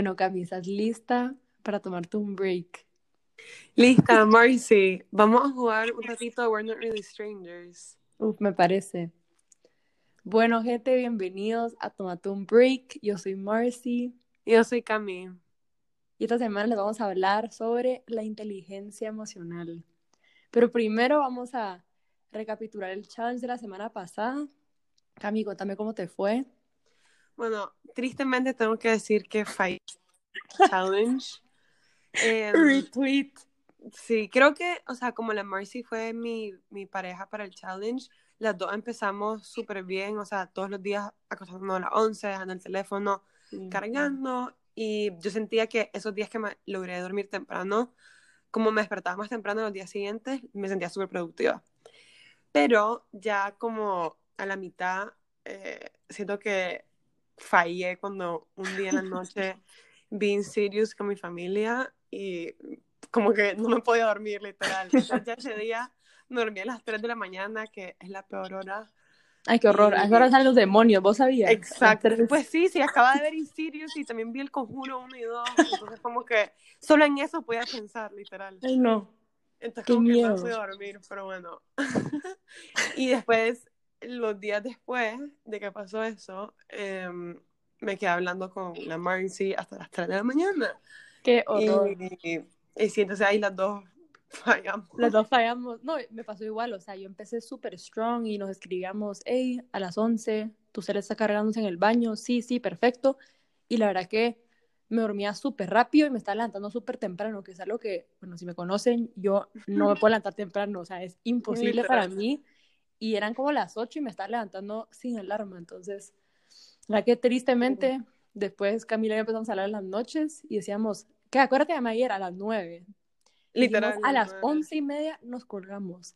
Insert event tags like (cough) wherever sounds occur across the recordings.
Bueno, Cami, ¿estás lista para tomarte un break? Lista, Marcy. Vamos a jugar un ratito a We're Not Really Strangers. Uf, me parece. Bueno, gente, bienvenidos a Tomate un Break. Yo soy Marcy. Yo soy Cami. Y esta semana les vamos a hablar sobre la inteligencia emocional. Pero primero vamos a recapitular el challenge de la semana pasada. Cami, cuéntame cómo te fue. Bueno, tristemente tengo que decir que fallé challenge. Em, Retweet. sí, creo que, o sea, como la Marcy fue mi, mi pareja para el challenge, las dos empezamos súper bien, o sea, todos los días acostándonos a las 11, dejando el teléfono cargando, y yo sentía que esos días que me logré dormir temprano, como me despertaba más temprano los días siguientes, me sentía súper productiva. Pero ya como a la mitad, eh, siento que fallé cuando un día en la noche vi en Sirius con mi familia y como que no me podía dormir, literal. Entonces, ya ese día me dormí a las 3 de la mañana, que es la peor hora. Ay, qué horror. A esa hora salen los demonios, ¿vos sabías? Exacto. Pues sí, sí, acababa de ver Insidious y también vi El Conjuro 1 y 2. Entonces como que solo en eso podía pensar, literal. Ay, no. Entonces Qué como que miedo. no pude dormir, pero bueno. (laughs) y después, los días después de que pasó eso, em, me quedé hablando con la Marcy hasta las 3 de la mañana. Qué horror. Y, y sí, entonces ahí las dos (laughs) fallamos. Las dos fallamos. No, me pasó igual. O sea, yo empecé súper strong y nos escribíamos, hey, a las 11, tu cel está cargándose en el baño. Sí, sí, perfecto. Y la verdad que me dormía súper rápido y me estaba levantando súper temprano, que es algo que, bueno, si me conocen, yo no me puedo (laughs) levantar temprano. O sea, es imposible para mí. Y eran como las 8 y me estaba levantando sin alarma. Entonces, la que tristemente, después Camila y yo empezamos a hablar en las noches y decíamos, que acuérdate de ayer a las 9. Y dijimos, Literal. a las once y media nos colgamos.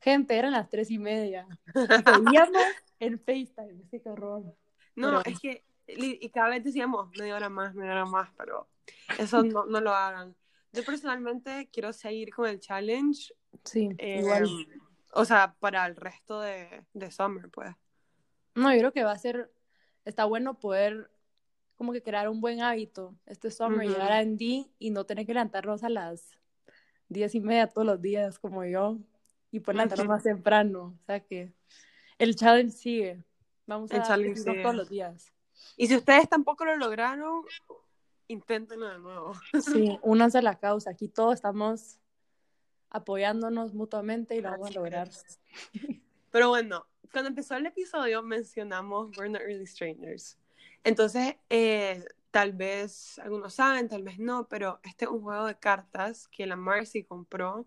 Gente, eran las tres y media. (laughs) Y veíamos en FaceTime. Sí, qué horror. No, Pero- es que, y cada vez decíamos media hora más, media hora más, pero eso no, no lo hagan. Yo personalmente quiero seguir con el challenge, Sí, eh, igual. O sea, para el resto de, de Summer, pues. No, yo creo que va a ser, está bueno poder como que crear un buen hábito este summer, llegar a ND y no tener que levantarnos a las diez y media todos los días como yo y poder levantarnos más temprano. O sea que el challenge sigue. Vamos El a challenge sigue. todos los días. Y si ustedes tampoco lo lograron, inténtenlo de nuevo. Sí, (laughs) únanse a la causa. Aquí todos estamos apoyándonos mutuamente y lo vamos a lograr. es. (laughs) Pero bueno, cuando empezó el episodio mencionamos We're Not Really Strangers. Entonces, eh, tal vez algunos saben, tal vez no, pero este es un juego de cartas que la Marcy compró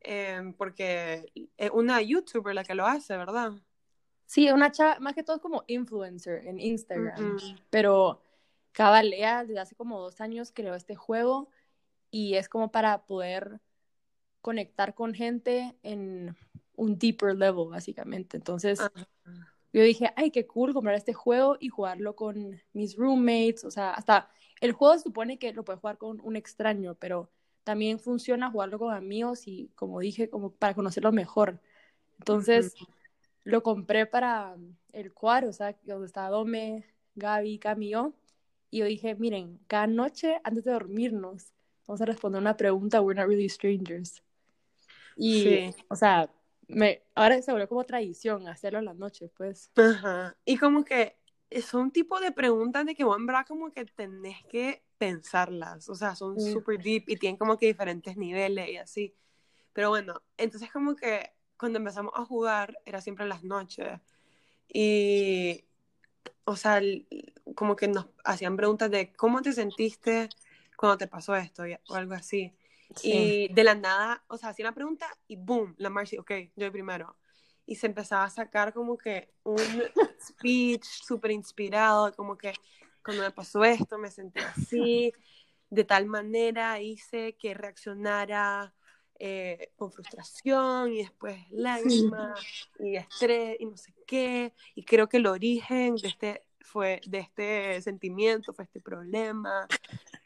eh, porque es una youtuber la que lo hace, ¿verdad? Sí, una chava, más que todo es como influencer en Instagram, pero Cabalea desde hace como dos años creó este juego y es como para poder conectar con gente en un deeper level, básicamente. Entonces, Ajá. yo dije, ay, qué cool comprar este juego y jugarlo con mis roommates, o sea, hasta el juego se supone que lo puedes jugar con un extraño, pero también funciona jugarlo con amigos y, como dije, como para conocerlo mejor. Entonces, lo compré para el cuadro, o sea, donde estaba Dome, Gaby, Cami y yo, y yo dije, miren, cada noche antes de dormirnos, vamos a responder una pregunta, we're not really strangers. Y, Sí. o sea, me, ahora se volvió como tradición hacerlo en las noches, pues. Ajá. Y como que son tipo de preguntas de que vos en verdad como que tenés que pensarlas, o sea, son Sí. súper deep y tienen como que diferentes niveles y así. Pero bueno, entonces como que cuando empezamos a jugar era siempre en las noches y, o sea, como que nos hacían preguntas de cómo te sentiste cuando te pasó esto o algo así. Y de la nada, o sea, hacía una pregunta y boom, la Marcy, ok, yo primero. Y se empezaba a sacar como que un (laughs) speech súper inspirado, como que cuando me pasó esto me sentí así, de tal manera hice que reaccionara eh, con frustración y después lágrimas y estrés y no sé qué. Y creo que el origen de este fue de este sentimiento, fue este problema.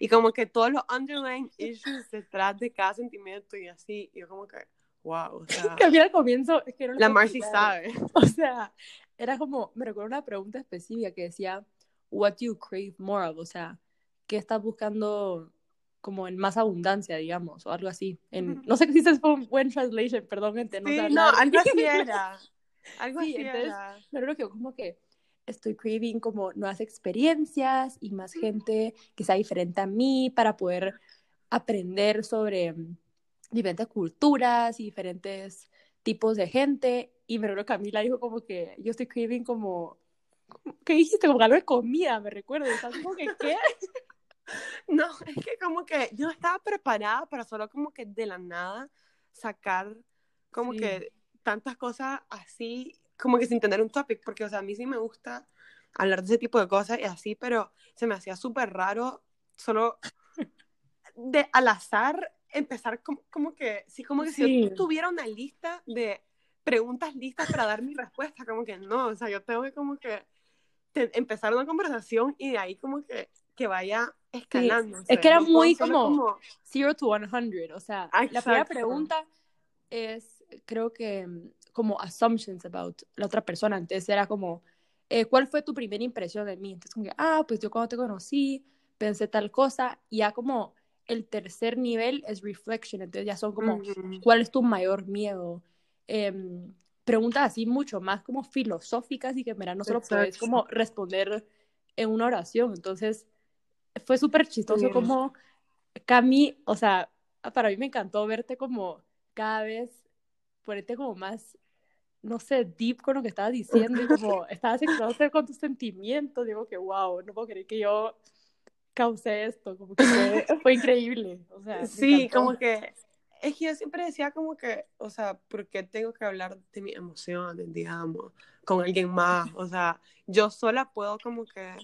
Y como que todos los underlying issues detrás de cada sentimiento y así. Y yo como que, wow, o sea, Que al comienzo es que no la Marcy sabe. (laughs) O sea, era como, me recuerdo una pregunta específica que decía, what do you crave more of? O sea, qué estás buscando como en más abundancia, digamos, o algo así. En, no sé si es un buen translation, perdón, gente. No, sí, no algo así era. Algo sí, así entonces, era. Pero que como que estoy craving como nuevas experiencias y más gente que sea diferente a mí para poder aprender sobre mm, diferentes culturas y diferentes tipos de gente. Y me recuerdo Camila dijo como que yo estoy craving como, ¿qué dijiste? Como algo de comida, me recuerdo. Y como que, ¿qué? (laughs) No, es que como que yo estaba preparada para solo como que de la nada sacar como Sí. que tantas cosas así, como que sin tener un topic, porque o sea, a mí sí me gusta hablar de ese tipo de cosas y así, pero se me hacía súper raro solo de al azar empezar como, como que, sí, como que si Sí. yo tuviera una lista de preguntas listas para dar mi respuesta, como que no, o sea, yo tengo que como que te- empezar una conversación y de ahí como que, que vaya escalando. Es que era no muy como- Zero to 100, o sea, Ah, la primera exacto. pregunta es, creo que, como assumptions about la otra persona. Entonces era como, eh, ¿cuál fue tu primera impresión de mí? Entonces como que, ah, pues yo cuando te conocí pensé tal cosa, y ya como el tercer nivel es reflection, entonces ya son como. ¿cuál es tu mayor miedo? Em, preguntas así mucho más como filosóficas y que en verdad no solo puedes como responder en una oración. Entonces fue súper chistoso Sí. como Cami, o sea, para mí me encantó verte como cada vez ponerte como más, no sé, deep con lo que estabas diciendo y como (laughs) estabas expresándote con tus sentimientos. Digo que wow, no puedo creer que yo causé esto, como que fue, (laughs) fue increíble. O sea, Sí, como que es que yo siempre decía como que, o sea, ¿por qué tengo que hablar de mis emociones, digamos, con alguien más? O sea, yo sola puedo como que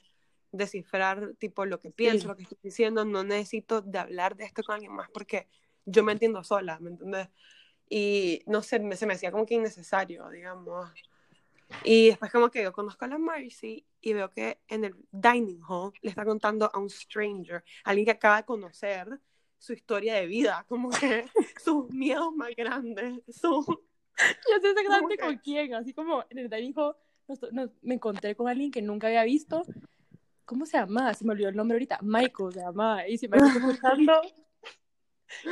descifrar tipo lo que pienso, Sí. lo que estoy diciendo, no necesito de hablar de esto con alguien más porque yo me entiendo sola, ¿me entiendes? Y no sé, me- se me hacía como que innecesario, digamos. Y después como que yo conozco a la Marcy y veo que en el dining hall le está contando a un stranger, alguien que acaba de conocer su historia de vida, como que (laughs) sus miedos más grandes, su... Yo sé exactamente ¿Cómo con quién, así como en el dining hall nos- nos- me encontré con alguien que nunca había visto. ¿Cómo se llama? Se me olvidó el nombre ahorita. Michael se llama. Y si me está (laughs) escuchando,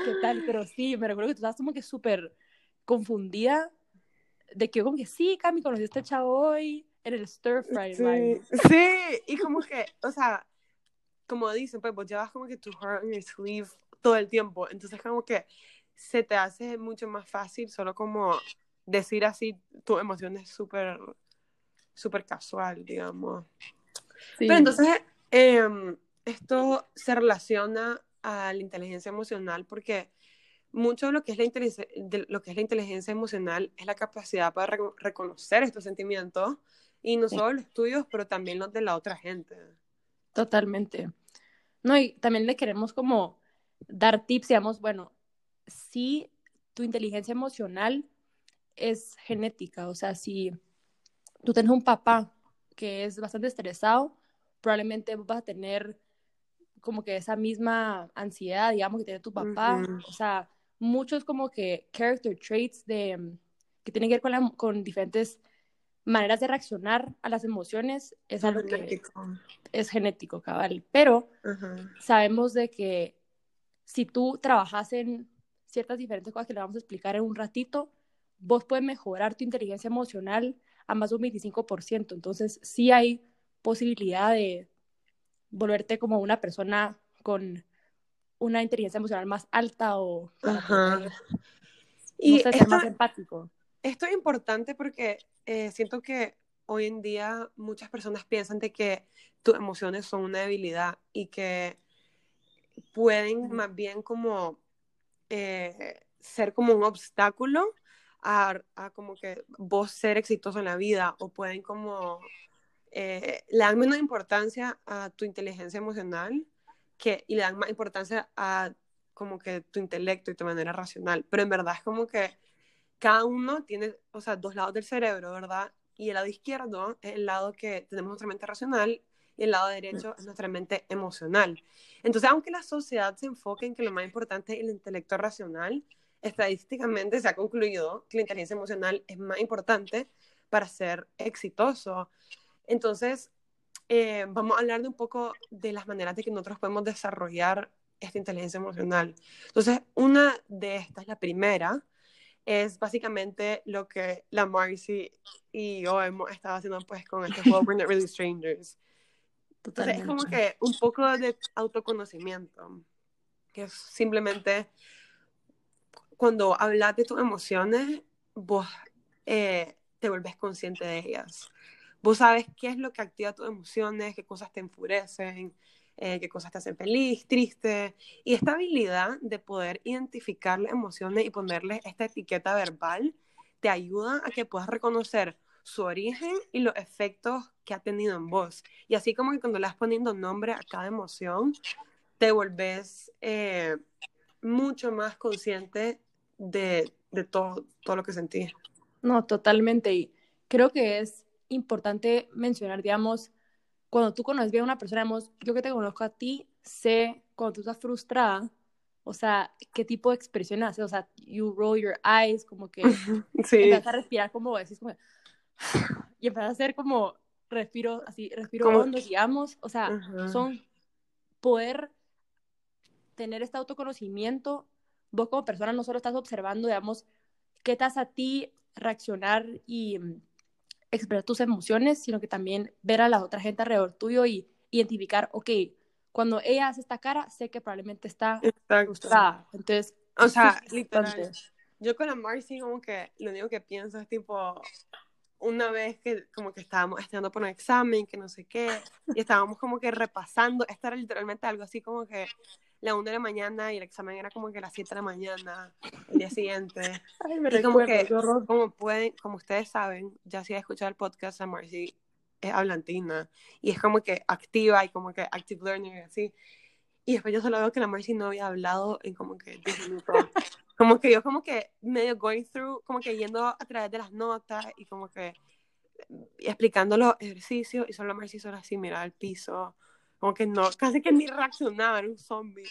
¿qué tal? Pero sí, me recuerdo que tú estabas como que súper confundida de que yo como que sí, Cami, conocí a este chavo hoy en el stir fry Sí, sí, y como que, o sea, como dicen, pues vos llevas como que tu heart on your sleeve todo el tiempo, entonces como que se te hace mucho más fácil solo como decir así tus emociones súper, súper casual, digamos. Sí. Pero entonces, em, esto se relaciona a la inteligencia emocional porque mucho de lo que es la, inteligencia, de lo que es la inteligencia emocional es la capacidad para reco- reconocer estos sentimientos y no Sí. solo los tuyos, pero también los de la otra gente. Totalmente. No, y también le queremos como dar tips, digamos, bueno, si tu inteligencia emocional es genética, o sea, si tú tienes un papá que es bastante estresado, probablemente vas a tener como que esa misma ansiedad, digamos, que tiene tu papá, Ujú. o sea, muchos como que character traits de, mm, que tienen que ver con, la- con diferentes maneras de reaccionar a las emociones, es algo que genéticos. es genético, cabal, pero Ajá. sabemos de que si tú trabajas en ciertas diferentes cosas que le vamos a explicar en un ratito, vos puedes mejorar tu inteligencia emocional a más de un 25%. Entonces, sí hay posibilidad de volverte como una persona con una inteligencia emocional más alta o Ajá. poder, Y ser más empático. esto es importante porque eh, siento que hoy en día muchas personas piensan de que tus emociones son una debilidad y que pueden más bien como eh, ser como un obstáculo a, a como que vos ser exitoso en la vida o pueden como eh, le dan menos importancia a tu inteligencia emocional que, y le dan más importancia a como que tu intelecto y tu manera racional. Pero en verdad es como que cada uno tiene, o sea, dos lados del cerebro, ¿verdad? Y el lado izquierdo es el lado que tenemos nuestra mente racional y el lado derecho es nuestra mente emocional. Entonces, aunque la sociedad se enfoque en que lo más importante es el intelecto racional, estadísticamente se ha concluido que la inteligencia emocional es más importante para ser exitoso. Entonces, eh, vamos a hablar de un poco de las maneras de que nosotros podemos desarrollar esta inteligencia emocional. Entonces, una de estas, la primera, es básicamente lo que la Marcy y yo hemos estado haciendo pues con este juego (laughs) We're Not Really Strangers. Entonces es como que un poco de autoconocimiento, que es simplemente cuando hablas de tus emociones, vos eh, te vuelves consciente de ellas. Vos sabes qué es lo que activa tus emociones, qué cosas te enfurecen, eh, qué cosas te hacen feliz, triste. Y esta habilidad de poder identificar las emociones y ponerles esta etiqueta verbal te ayuda a que puedas reconocer su origen y los efectos que ha tenido en vos. Y así como que cuando le vas poniendo nombre a cada emoción, te volvés eh, mucho más consciente de, de todo, todo lo que sentís. No, totalmente. Y creo que es importante mencionar, digamos, cuando tú conoces bien a una persona, digamos, yo que te conozco a ti, sé cuando tú estás frustrada, o sea, qué tipo de expresión haces, o sea, you roll your eyes, como que (laughs) sí. empiezas a respirar como decís, como, (sighs) y empiezas a hacer como respiro, así, respiro como... hondo, digamos, o sea, son poder tener este autoconocimiento, vos como persona no solo estás observando, digamos, qué hace a ti reaccionar y expresar tus emociones, sino que también ver a la otra gente alrededor tuyo y identificar, ok, cuando ella hace esta cara, sé que probablemente está frustrada. Entonces, o sea, literal, yo con la Marcy como que lo único que pienso es tipo, una vez que como que estábamos estudiando por un examen, que no sé qué, y estábamos como que repasando, esto era literalmente algo así como que la 1 de la mañana y el examen era como que a las 7 de la mañana, el día siguiente. Ay, me como que, como pueden, como ustedes saben, ya si han escuchado el podcast, a Marcy es hablantina y es como que activa y como que active learning y así. Y después yo solo veo que la Marcy no había hablado en como que 10 minutos. como que yo como que medio going through, como que yendo a través de las notas y como que explicando los ejercicios y solo la Marcy solo así mira al piso como que no, casi que ni reaccionaba, era un zombie.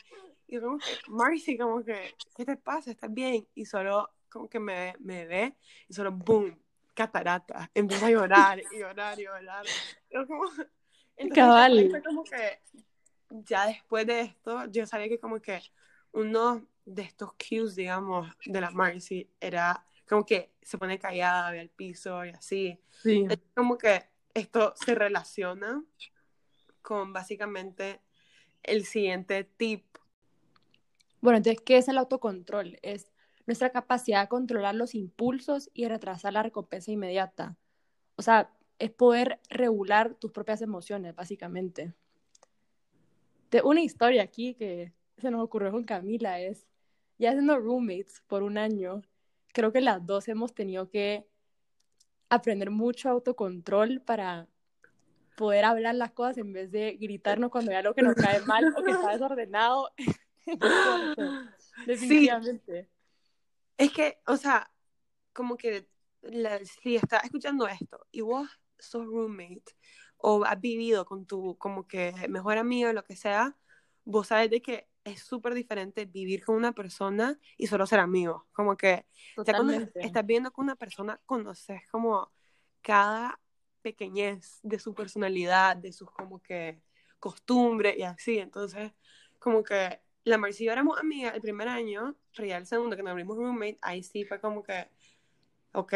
Y como que, Marcy, como que, ¿qué te pasa? ¿Estás bien? Y solo como que me, me ve y solo, boom, catarata. Empieza a llorar y llorar y llorar. Yo como, entonces, como que ya después de esto, yo sabía que como que uno de estos cues, digamos, de la Marcy era como que se pone callada, ve al piso y así. Sí. Es como que esto se relaciona con básicamente el siguiente tip. Bueno, entonces, ¿qué es el autocontrol? Es nuestra capacidad de controlar los impulsos y retrasar la recompensa inmediata. O sea, es poder regular tus propias emociones, básicamente. De una historia aquí que se nos ocurrió con Camila es, ya siendo roommates por un año, creo que las dos hemos tenido que aprender mucho autocontrol para poder hablar las cosas en vez de gritarnos cuando hay algo que nos cae (laughs) mal o que está desordenado. (laughs) Definitivamente. Es que, o sea, como que si estás escuchando esto y vos sos roommate o has vivido con tu como que mejor amigo o lo que sea, vos sabes de que es súper diferente vivir con una persona y solo ser amigo. Como que ya cuando estás viendo con una persona, conoces como cada pequeñez de su personalidad, de sus como que costumbres y así. Entonces, como que la Marcia y yo éramos amigas el primer año, pero ya el segundo que nos abrimos roommate, ahí sí fue como que, ok,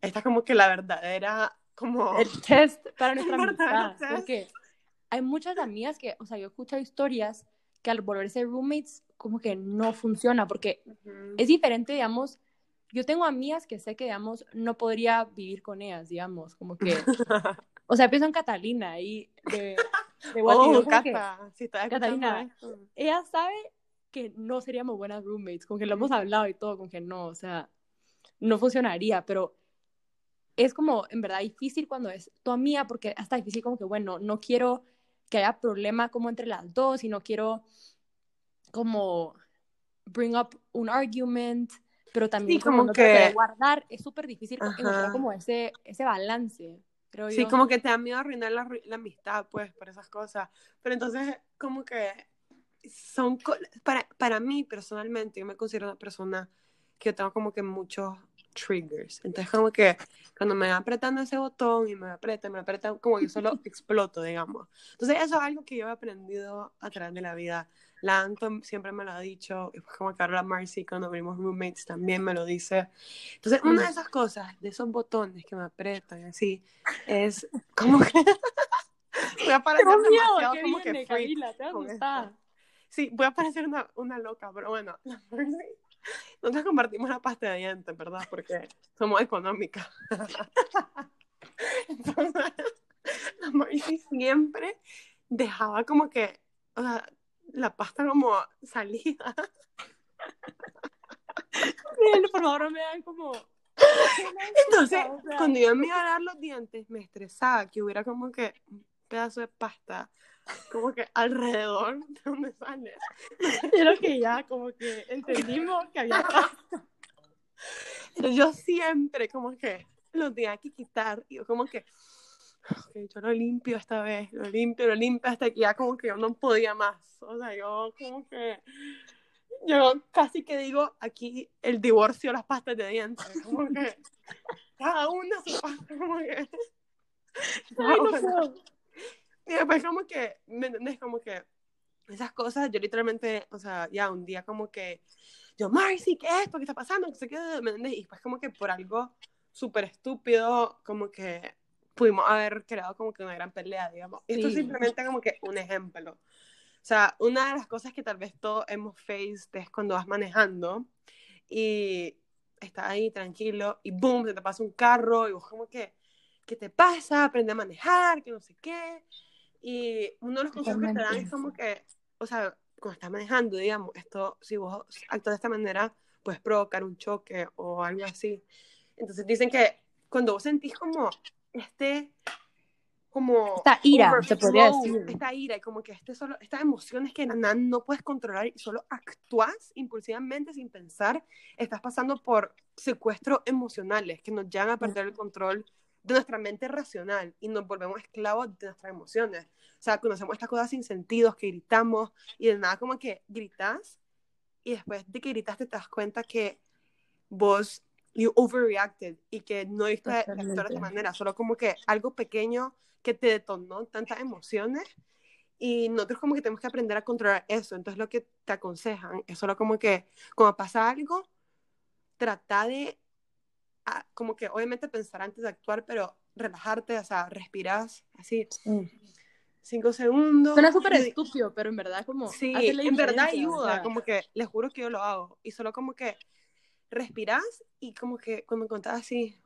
esta es como que la verdadera, como... El test para (laughs) nuestra amistad. Porque hay muchas amigas que, o sea, yo he escuchado historias que al volverse roommates como que no funciona, porque es diferente, digamos, yo tengo amigas que sé que, digamos, no podría vivir con ellas, digamos, como (laughs) que, o sea, pienso en Catalina y de, de oh, Cata, si Catalina, ella sabe que no seríamos buenas roommates, con que lo hemos hablado y todo, con que no, o sea, no funcionaría, pero es como, en verdad, difícil cuando es tu amiga, porque hasta difícil como que, bueno, no quiero que haya problema como entre las dos y no quiero como bring up un argument pero también como, no que guardar es súper difícil encontrar como ese, ese balance, creo sí, como que te da miedo arruinar la, la, amistad, pues, por esas cosas. Pero entonces, como que son, para, para mí personalmente, yo me considero una persona que yo tengo como que muchos triggers. Entonces como que cuando me va apretando ese botón y me aprieta, me aprieta, como que solo (laughs) exploto, digamos. Entonces eso es algo que yo he aprendido a través de la vida. La Anton siempre me lo ha dicho, y pues como Carla Marcy cuando vimos roommates también me lo dice. Entonces una de esas cosas, de esos botones que me apretan así, es como que... (laughs) voy a parecer demasiado como que freak con esto. Sí, voy a parecer una, una loca, pero bueno, la Marcy nosotros compartimos la pasta de dientes, ¿verdad? Porque somos económicas. (laughs) Entonces, la Marcy siempre dejaba como que, o sea, la pasta como salida. (laughs) Por favor, no me dan como... Entonces, cuando yo me iba a (laughs) dar los dientes, me estresaba que hubiera como que un pedazo de pasta como que alrededor de donde sale. Pero que ya como que entendimos que había Pero yo siempre como que lo tenía que quitar y yo como que, ok, yo lo limpio esta vez, lo limpio, lo limpio hasta que ya como que yo no podía más. O sea, yo como que, yo casi que digo aquí el divorcio, las pastas de dientes, como que cada una su pasta, como que... Ay, no puedo. Y después como que, ¿me entendés? Como que esas cosas, yo literalmente, o sea, ya un día como que, yo, Marcy, ¿qué es esto? ¿Qué está pasando? ¿Qué qué? ¿Me entendés? Y después como que por algo súper estúpido, como que pudimos haber creado como que una gran pelea, digamos. Y esto es simplemente como que un ejemplo. O sea, una de las cosas que tal vez todos hemos faced es cuando vas manejando y estás ahí tranquilo y boom, se te pasa un carro y vos como que, ¿qué te pasa? Aprende a manejar, que no sé qué. Y uno de los consejos que te dan es como que, o sea, cuando estás manejando, digamos, esto, si vos actúas de esta manera, puedes provocar un choque o algo así. Entonces dicen que cuando vos sentís como este, como... Esta ira, se podría decir. Esta ira y como que este solo, estas emociones que no puedes controlar y solo actúas impulsivamente sin pensar, estás pasando por secuestros emocionales que nos llevan a perder el control de nuestra mente racional y nos volvemos esclavos de nuestras emociones. O sea, conocemos estas cosas sin sentidos, que gritamos y de nada como que gritas y después de que gritaste te das cuenta que vos, you overreacted y que no viste la de esta manera, solo como que algo pequeño que te detonó tantas emociones y nosotros como que tenemos que aprender a controlar eso. Entonces lo que te aconsejan es solo como que cuando pasa algo, trata de como que obviamente pensar antes de actuar, pero relajarte, o sea, respiras así. Cinco segundos. Suena súper estúpido, pero en verdad como... Sí, en verdad ayuda, como que les juro que yo lo hago. Y solo como que respiras y como que cuando contás así,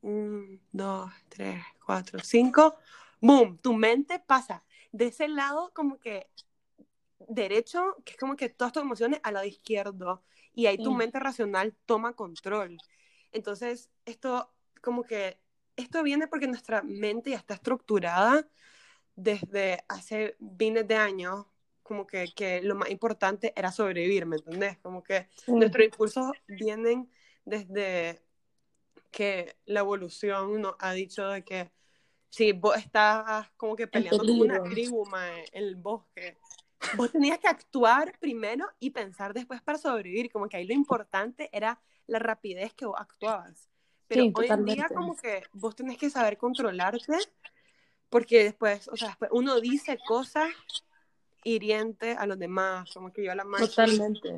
un, dos, tres, cuatro, cinco, boom, tu mente pasa de ese lado como que derecho, que es como que todas tus emociones, al lado izquierdo. Y ahí tu mente racional toma control. Entonces, esto como que, esto viene porque nuestra mente ya está estructurada desde hace miles de años, como que, que lo más importante era sobrevivir, ¿me entendés? Como que nuestros impulsos vienen desde que la evolución nos ha dicho de que si vos estás como que peleando con una tribu en el bosque, vos tenías que actuar primero y pensar después para sobrevivir, como que ahí lo importante era la rapidez que vos actuabas. Pero hoy en día como que vos tenés que saber controlarte porque después, o sea, después uno dice cosas hirientes a los demás, como que yo a la madre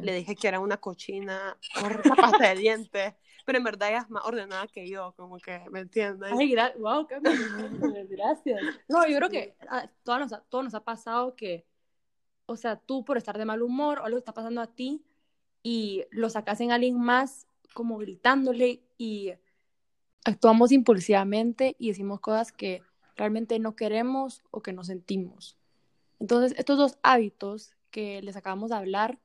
le dije que era una cochina por la pasta de dientes, pero en verdad ella es más ordenada que yo, como que, ¿me entiendes? Ay, wow, qué gracias. No, yo creo que a todos nos, ha, nos ha pasado que, o sea, tú por estar de mal humor o algo está pasando a ti y lo sacas en alguien más como gritándole y actuamos impulsivamente y decimos cosas que realmente no queremos o que no sentimos. Entonces, estos dos hábitos que les acabamos de hablar,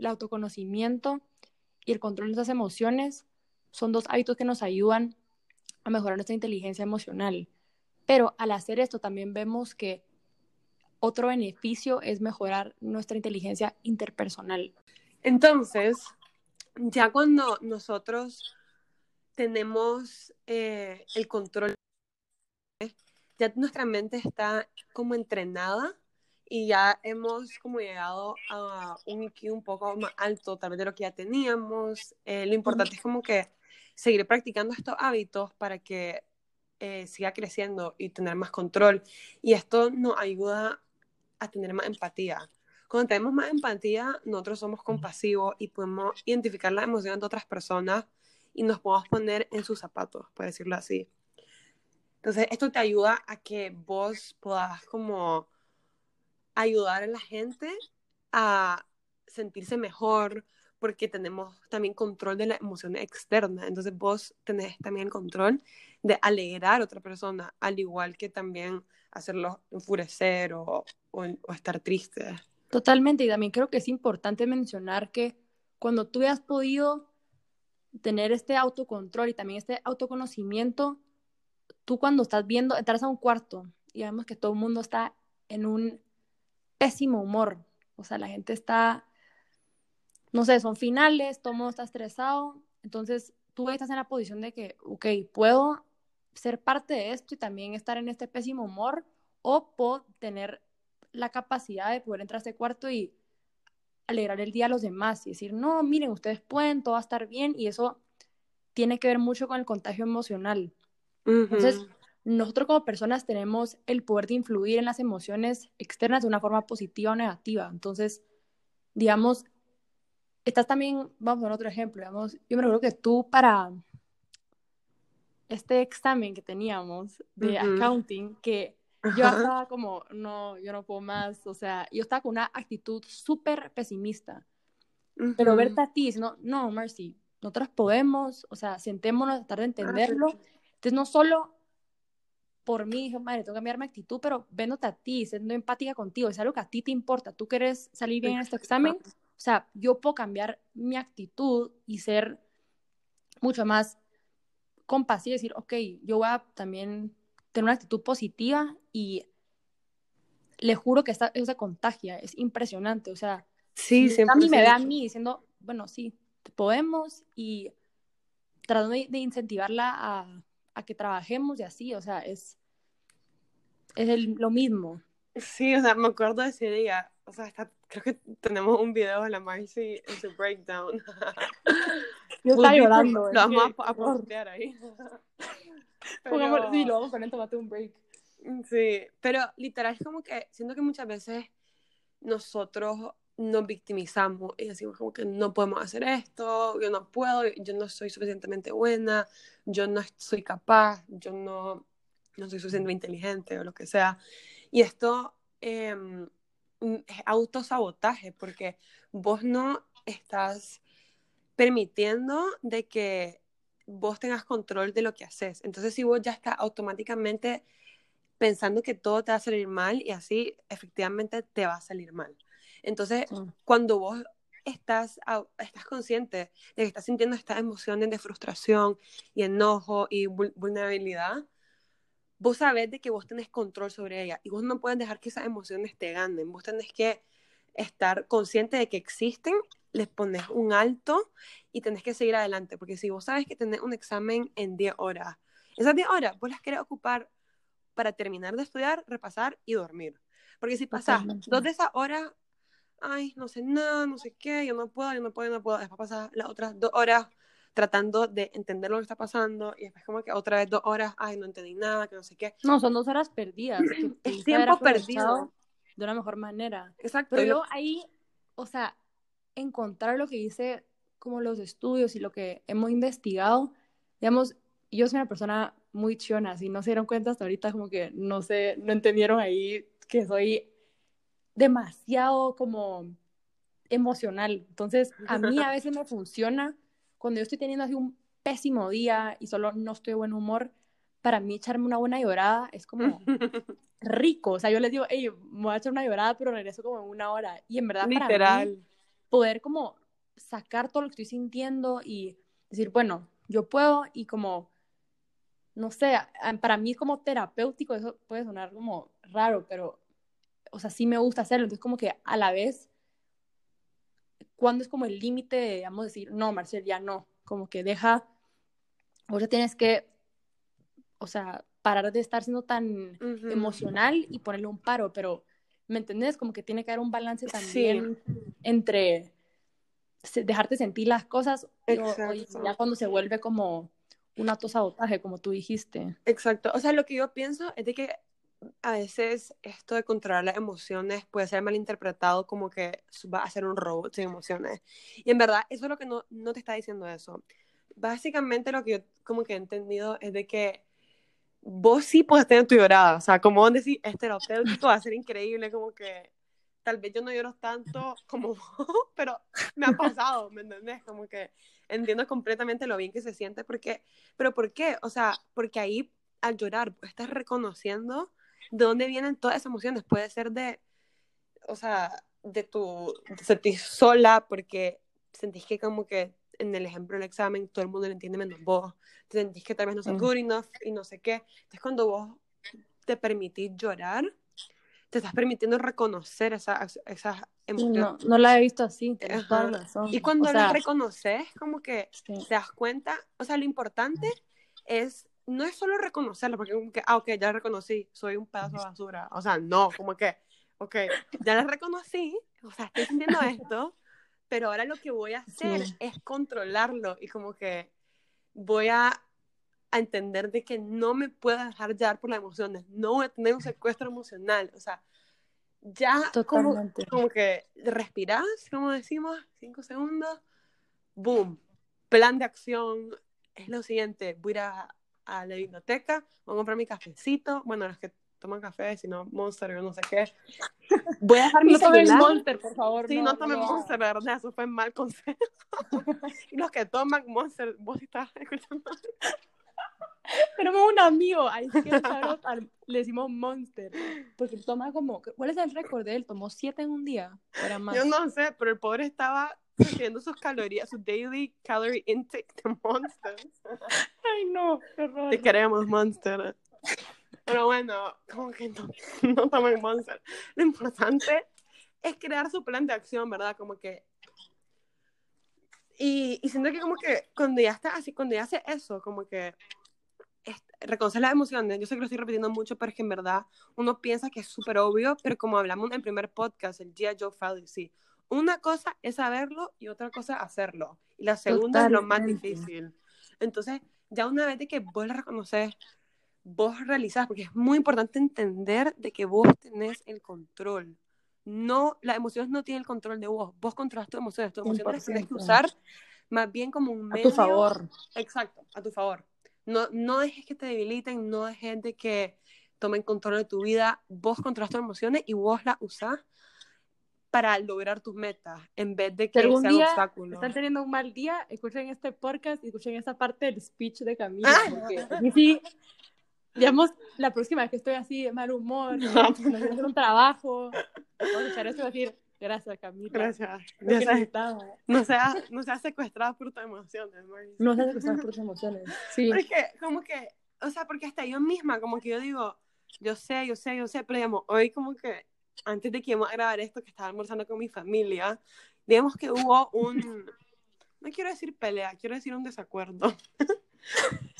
el autoconocimiento y el control de nuestras emociones, son dos hábitos que nos ayudan a mejorar nuestra inteligencia emocional. Pero al hacer esto también vemos que otro beneficio es mejorar nuestra inteligencia interpersonal. Entonces, ya cuando nosotros tenemos eh, el control, ya nuestra mente está como entrenada y ya hemos como llegado a un IQ un poco más alto tal vez de lo que ya teníamos. Eh, lo importante es como que seguir practicando estos hábitos para que eh, siga creciendo y tener más control. Y esto nos ayuda a tener más empatía. Cuando tenemos más empatía, nosotros somos compasivos y podemos identificar las emociones de otras personas y nos podemos poner en sus zapatos, por decirlo así. Entonces, esto te ayuda a que vos puedas como ayudar a la gente a sentirse mejor, porque tenemos también control de las emociones externas. Entonces vos tenés también control de alegrar a otra persona, al igual que también hacerlo enfurecer o, o, estar triste. Totalmente, y también creo que es importante mencionar que cuando tú has podido tener este autocontrol y también este autoconocimiento, tú cuando estás viendo, entras a un cuarto y vemos que todo el mundo está en un pésimo humor, o sea, la gente está no sé, son finales, todo mundo está estresado, entonces tú estás en la posición de que, ok, puedo ser parte de esto y también estar en este pésimo humor o puedo tener la capacidad de poder entrar a este cuarto y alegrar el día a los demás y decir, no, miren, ustedes pueden, todo va a estar bien y eso tiene que ver mucho con el contagio emocional. Entonces, nosotros como personas tenemos el poder de influir en las emociones externas de una forma positiva o negativa. Entonces, digamos, estás también, vamos a ver otro ejemplo, digamos, yo me recuerdo que tú para este examen que teníamos de accounting, que yo estaba como, no, yo no puedo más, o sea, yo estaba con una actitud súper pesimista, pero verte a ti diciendo, no, Mercy, nosotros podemos, o sea, sentémonos, tratar de ah, entenderlo, entonces no solo por mí, dije, madre, tengo que cambiar mi actitud, pero viéndote a ti, siendo empática contigo, es algo que a ti te importa, tú quieres salir bien en este examen, o sea, yo puedo cambiar mi actitud y ser mucho más compasiva y decir, ok, yo voy a también tener una actitud positiva y le juro que esta, eso se contagia, es impresionante, o sea, sí, a mí me ve a mí diciendo, bueno, sí, podemos y tratando de, incentivarla a, a, que trabajemos y así, o sea, es, es lo mismo. Sí, o sea, me acuerdo de ese día, o sea, está creo que tenemos un video de la Marcy en su breakdown. (laughs) Yo estaba llorando. Lo vamos a, postear ahí. (laughs) Pero... Sí, lo vamos a poner, tomate un break. Sí, pero literal es como que siento que muchas veces nosotros nos victimizamos y decimos como que no podemos hacer esto, yo no puedo, yo no soy suficientemente buena, yo no soy capaz, yo no, no soy suficientemente inteligente o lo que sea. Y esto eh, es autosabotaje porque vos no estás permitiendo de que vos tengas control de lo que haces. Entonces, si vos ya estás automáticamente pensando que todo te va a salir mal y así efectivamente te va a salir mal. Entonces, cuando vos estás, estás consciente de que estás sintiendo estas emociones de frustración y enojo y vulnerabilidad, vos sabés de que vos tenés control sobre ella y vos no puedes dejar que esas emociones te ganen. Vos tenés que estar consciente de que existen, les pones un alto y tenés que seguir adelante. Porque si vos sabes que tenés un examen en 10 horas, esas 10 horas vos las querés ocupar para terminar de estudiar, repasar y dormir. Porque si pasas dos de esas horas, ay, no sé nada, no sé qué, yo no puedo, yo no puedo, yo no puedo, después pasas las otras dos horas tratando de entender lo que está pasando y después como que otra vez dos horas, ay, no entendí nada, que no sé qué. No, son dos horas perdidas. (clears throat) es tiempo perdido. De una mejor manera. Exacto. Pero yo ahí, o sea, encontrar lo que dice como los estudios y lo que hemos investigado, digamos, yo soy una persona muy chiona, si no se dieron cuenta hasta ahorita como que no sé, no entendieron ahí que soy demasiado como emocional. Entonces, a mí a (laughs) veces me funciona cuando yo estoy teniendo así un pésimo día y solo no estoy de buen humor, para mí echarme una buena llorada es como (laughs) rico. O sea, yo les digo, hey, me voy a echar una llorada, pero regreso como en una hora. Y en verdad, para mí, poder como sacar todo lo que estoy sintiendo y decir, bueno, yo puedo y como, no sé, para mí como terapéutico, eso puede sonar como raro, pero, o sea, sí me gusta hacerlo. Entonces, como que a la vez cuándo es como el límite de, digamos, decir, no, Marcel, ya no, como que deja, o sea, tienes que, o sea, parar de estar siendo tan emocional y ponerle un paro, pero, ¿me entendés? Como que tiene que haber un balance también entre, dejarte sentir las cosas, o, o ya cuando se vuelve como un autosabotaje, como tú dijiste. Exacto. O sea, lo que yo pienso es de que a veces esto de controlar las emociones puede ser malinterpretado como que va a ser un robot sin emociones. Y en verdad, eso es lo que no, no te está diciendo eso. Básicamente lo que yo como que he entendido es de que vos sí puedes tener tu llorada. O sea, como vos decís, es terapéutico, va a ser increíble, como que tal vez yo no lloro tanto como (laughs) vos, pero me ha pasado, ¿me entendés? Como que entiendo completamente lo bien que se siente, porque, pero ¿por qué? O sea, porque ahí al llorar estás reconociendo de dónde vienen todas esas emociones. Puede ser de, o sea, de tu, de sentir sola porque sentís que como que en el ejemplo del examen todo el mundo lo entiende menos vos, te sentís que tal vez no sos Mm. good enough y no sé qué. Entonces cuando vos te permitís llorar, te estás permitiendo reconocer esa- esas emociones. no, no la he visto así, tienes toda la razón. Y cuando o sea, las reconoces, como que sí. te das cuenta, o sea, lo importante es, no es solo reconocerlo, porque como que, ah, ok, ya reconocí, soy un pedazo de basura. O sea, no, como que, ok, ya la reconocí, o sea, estoy sintiendo (laughs) esto, pero ahora lo que voy a hacer Sí. es controlarlo y como que voy a, a entender de que no me puedo dejar llevar por las emociones, no voy a tener un secuestro emocional, o sea, ya como, como que respirás, como decimos, cinco segundos, boom, plan de acción, es lo siguiente, voy a a, la biblioteca, voy a comprar mi cafecito, bueno, los que toman café, si no Monster o no sé qué, voy a dejar (laughs) mi No tomen celular. Monster, por favor. Sí, no, no tomen hagan. Monster, la verdad, eso fue mal consejo. (laughs) y los que toman Monster, vos estás escuchando. Tenemos un amigo, ahí sí que le decimos Monster, porque toma como, ¿cuál es el récord de él? ¿Tomó siete en un día? ¿O era más? Yo no sé, pero el pobre estaba haciendo sus calorías, su daily calorie intake de Monster. Ay, no, qué horror. Te queremos, Monster. Pero bueno, como que no, no tomen Monster. Lo importante es crear su plan de acción, ¿verdad? Como que... Y, y siento que como que cuando ya está así, cuando ya hace eso, como que reconocer las emociones, yo sé que lo estoy repitiendo mucho, pero es que en verdad uno piensa que es súper obvio, pero como hablamos en el primer podcast, el G.I. Joe Fallacy, una cosa es saberlo y otra cosa hacerlo. Y la segunda es lo más difícil. Entonces, ya una vez de que vos lo reconoces, vos realizás, porque es muy importante entender de que vos tenés el control. No, las emociones no tienen el control de vos. Vos controlas tus emociones. Tus emociones las tenés que 100%. usar más bien como un A medio. tu favor. Exacto, a tu favor. No, no dejes que te debiliten, no dejes de que tomen control de tu vida. Vos controlas tus emociones y vos las usás para lograr tus metas, en vez de que sean día obstáculos. están teniendo un mal día, escuchen este podcast y escuchen esa parte del speech de Camila, Ah. porque sí, digamos, la próxima vez que estoy así de mal humor, (laughs) no quiero hacer un trabajo, voy a escuchar esto y decir, gracias Camila. Gracias. lo que Ya sabes, necesitaba". no seas no seas secuestrada por tus emociones, Maris. No qué son por tus emociones. Sí, Porque, como que, o sea, porque hasta yo misma, como que yo digo, yo sé, yo sé, yo sé, pero digamos, hoy como que, antes de que íbamos a grabar esto, que estaba almorzando con mi familia, digamos que hubo un, no quiero decir pelea, quiero decir un desacuerdo. (laughs)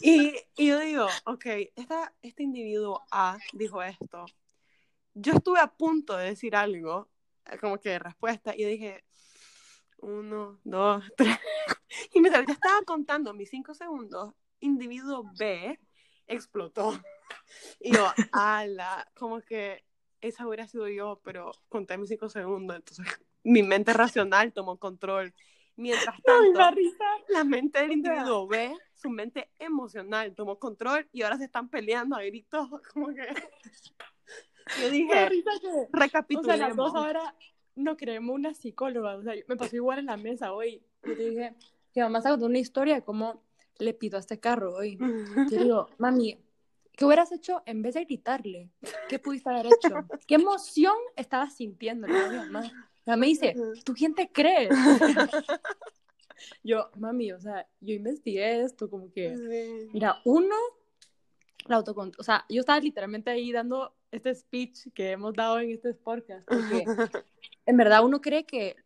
y, y yo digo, ok, esta, este individuo A dijo esto. Yo estuve a punto de decir algo, eh, como que de respuesta, y yo dije, uno, dos, (laughs) tres. Y mientras ya estaba contando mis cinco segundos, individuo B explotó. (laughs) Y yo, ala, como que esa hubiera sido yo, pero conté mis cinco segundos, entonces (laughs) mi mente racional tomó control. Mientras tanto, la mente del individuo B, su mente emocional tomó control y ahora se están peleando a gritos, (laughs) como que... (laughs) Yo dije, risa que, o sea, recapitulemos. las dos ahora no creemos una psicóloga, o sea, me pasó igual en la mesa hoy, yo te dije, que mamá está contando una historia de cómo le pido a este carro hoy. Yo digo, mami, ¿qué hubieras hecho en vez de gritarle? ¿Qué pudiste haber hecho? ¿Qué emoción estabas sintiendo? Le digo a mi mamá. Dice, ¿tú quién te crees? (laughs) Yo, mami, o sea, yo investigué esto, como que, Sí. mira, uno, la autocontrol, o sea, yo estaba literalmente ahí dando este speech que hemos dado en este podcast, porque (laughs) en verdad uno cree que,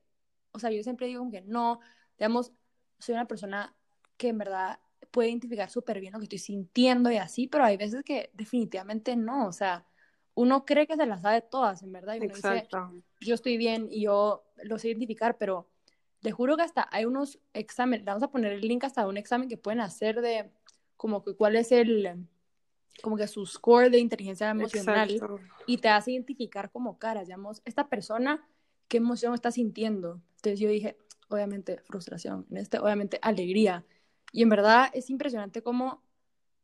o sea, yo siempre digo que no, digamos, soy una persona que en verdad puede identificar súper bien lo que estoy sintiendo y así, pero hay veces que definitivamente no, o sea, uno cree que se las sabe todas, en verdad, y uno dice, Exacto. yo estoy bien y yo lo sé identificar, pero te juro que hasta hay unos exámenes, vamos a poner el link hasta un examen que pueden hacer de como que cuál es el, como que su score de inteligencia emocional Exacto. y te hace identificar como caras, digamos, esta persona, qué emoción está sintiendo. Entonces yo dije, obviamente frustración, en este obviamente alegría. Y en verdad es impresionante cómo,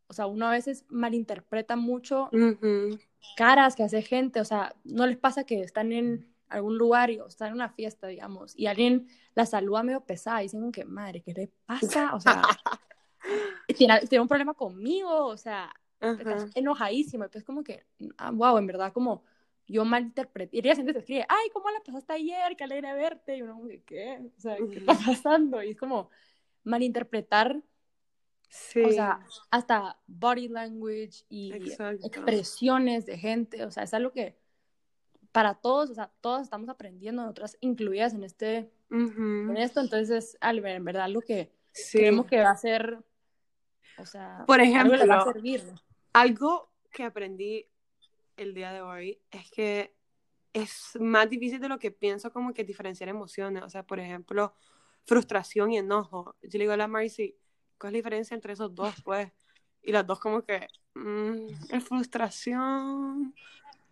o sea, uno a veces malinterpreta mucho Ujú. caras que hace gente, o sea, no les pasa que están en algún lugar y, o están en una fiesta, digamos, y alguien la saluda medio pesada y dicen que, madre, ¿qué le pasa? O sea, (laughs) tiene, tiene un problema conmigo, o sea, estás Ajá. enojadísimo, y pues como que, ah, wow, en verdad, como yo malinterpreté, y ella siempre te escribe, ay, ¿cómo la pasaste ayer? Qué alegre verte, y uno como que, ¿qué? O sea, ¿qué está pasando? Y es como malinterpretar, Sí. o sea, hasta body language y Exacto. expresiones de gente, o sea, es algo que para todos, o sea, todos estamos aprendiendo, nosotras incluidas en este, Ujú. en esto, entonces, Albert, en verdad, lo que Sí. creemos que va a ser, o sea, Por algo que le va a ejemplo, servir. Algo que aprendí el día de hoy es que es más difícil de lo que pienso como que diferenciar emociones. O sea, por ejemplo, frustración y enojo. Yo le digo a la Marcy, ¿cuál es la diferencia entre esos dos, pues? Y las dos como que, mm, es frustración,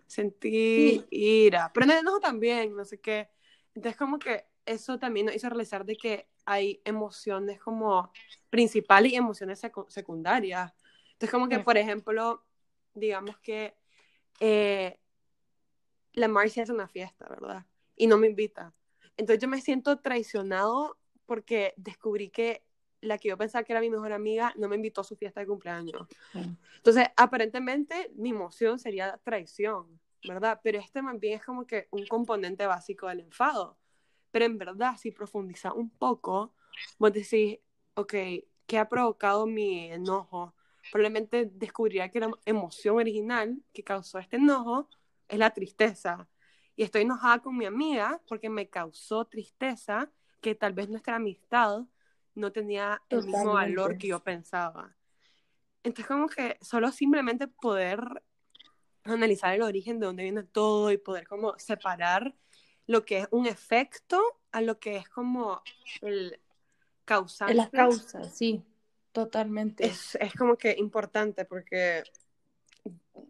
sentir ira, pero en el enojo también, no sé qué. Entonces como que eso también nos hizo realizar de que hay emociones como principales y emociones secu- secundarias. Entonces como que, Sí. por ejemplo, digamos que eh, la Marcia hace una fiesta, ¿verdad? Y no me invita. Entonces yo me siento traicionado porque descubrí que la que yo pensaba que era mi mejor amiga no me invitó a su fiesta de cumpleaños. Sí. Entonces, aparentemente mi emoción sería traición, ¿verdad? Pero este más bien es como que un componente básico del enfado. Pero en verdad, si profundizas un poco, vos decís, ok, ¿qué ha provocado mi enojo? Probablemente descubriría que la emoción original que causó este enojo es la tristeza. Y estoy enojada con mi amiga porque me causó tristeza que tal vez nuestra amistad no tenía el mismo valor que yo pensaba. Entonces, como que solo simplemente poder analizar el origen de dónde viene todo y poder como separar lo que es un efecto a lo que es como el causante. Es la causa, sí, totalmente. Es, es como que importante porque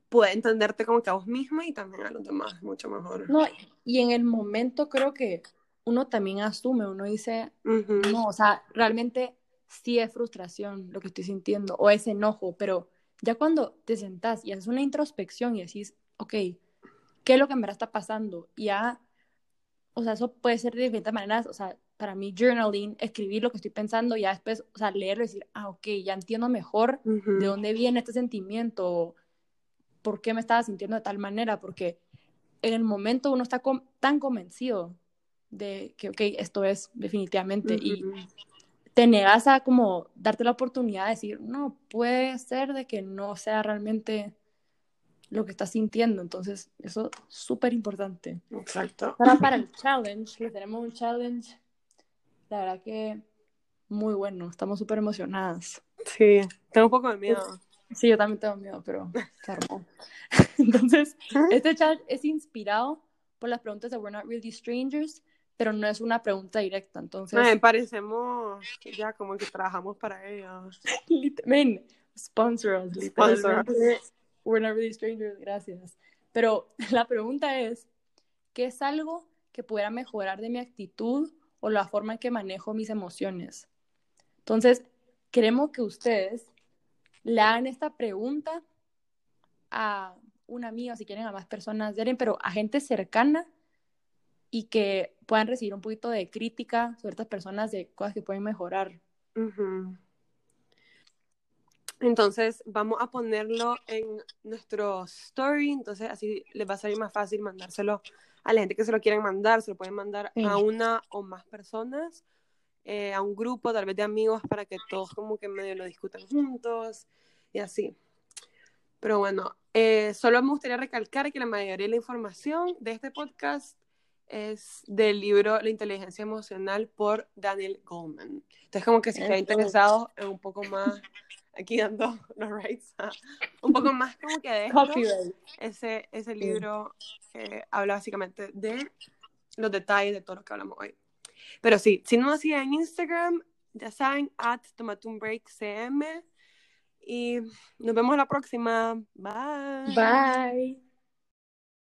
puede entenderte como que a vos misma y también a los demás mucho mejor. No, y en el momento creo que uno también asume, uno dice, Ujú. no, o sea, realmente sí es frustración lo que estoy sintiendo o es enojo, pero ya cuando te sentás y haces una introspección y decís, ok, ¿qué es lo que en verdad está pasando? Y ya, o sea, eso puede ser de diferentes maneras, o sea, para mí journaling, escribir lo que estoy pensando y ya después, o sea, leerlo y decir, ah, ok, ya entiendo mejor Ujú. de dónde viene este sentimiento, por qué me estaba sintiendo de tal manera, porque en el momento uno está com- tan convencido de que, ok, esto es definitivamente, y Ujú. te negas a como darte la oportunidad de decir, no, puede ser de que no sea realmente lo que estás sintiendo, entonces eso es súper importante. Exacto. Ahora para el challenge, les tenemos un challenge, la verdad que muy bueno, estamos súper emocionadas. Sí, tengo un poco de miedo. Sí, yo también tengo miedo, pero (laughs) se armó. (laughs) Entonces, este chat es inspirado por las preguntas de We're Not Really Strangers, pero no es una pregunta directa. Entonces, Me parecemos ya como que trabajamos para ellos. (laughs) men, sponsor us, Sponsor. We're Not Really Strangers, gracias. Pero la pregunta es, ¿qué es algo que pudiera mejorar de mi actitud o la forma en que manejo mis emociones? Entonces, queremos que ustedes le hagan esta pregunta a un amigo, si quieren a más personas pero a gente cercana y que puedan recibir un poquito de crítica sobre estas personas de cosas que pueden mejorar. Entonces vamos a ponerlo en nuestro story, entonces así les va a salir más fácil mandárselo a la gente que se lo quieran mandar, se lo pueden mandar Sí. a una o más personas, eh, a un grupo tal vez de amigos para que todos como que medio lo discutan juntos y así. Pero bueno, eh, solo me gustaría recalcar que la mayoría de la información de este podcast es del libro La inteligencia emocional por Daniel Goleman. Entonces, como que si están interesados en un poco más, aquí dando (laughs) los rights, ah, un poco más como que de esto, ese, ese libro eh, habla básicamente de los detalles de todo lo que hablamos hoy. Pero sí, si no siguen en Instagram, ya saben, at tomate un break cm. Y nos vemos la próxima. Bye. Bye.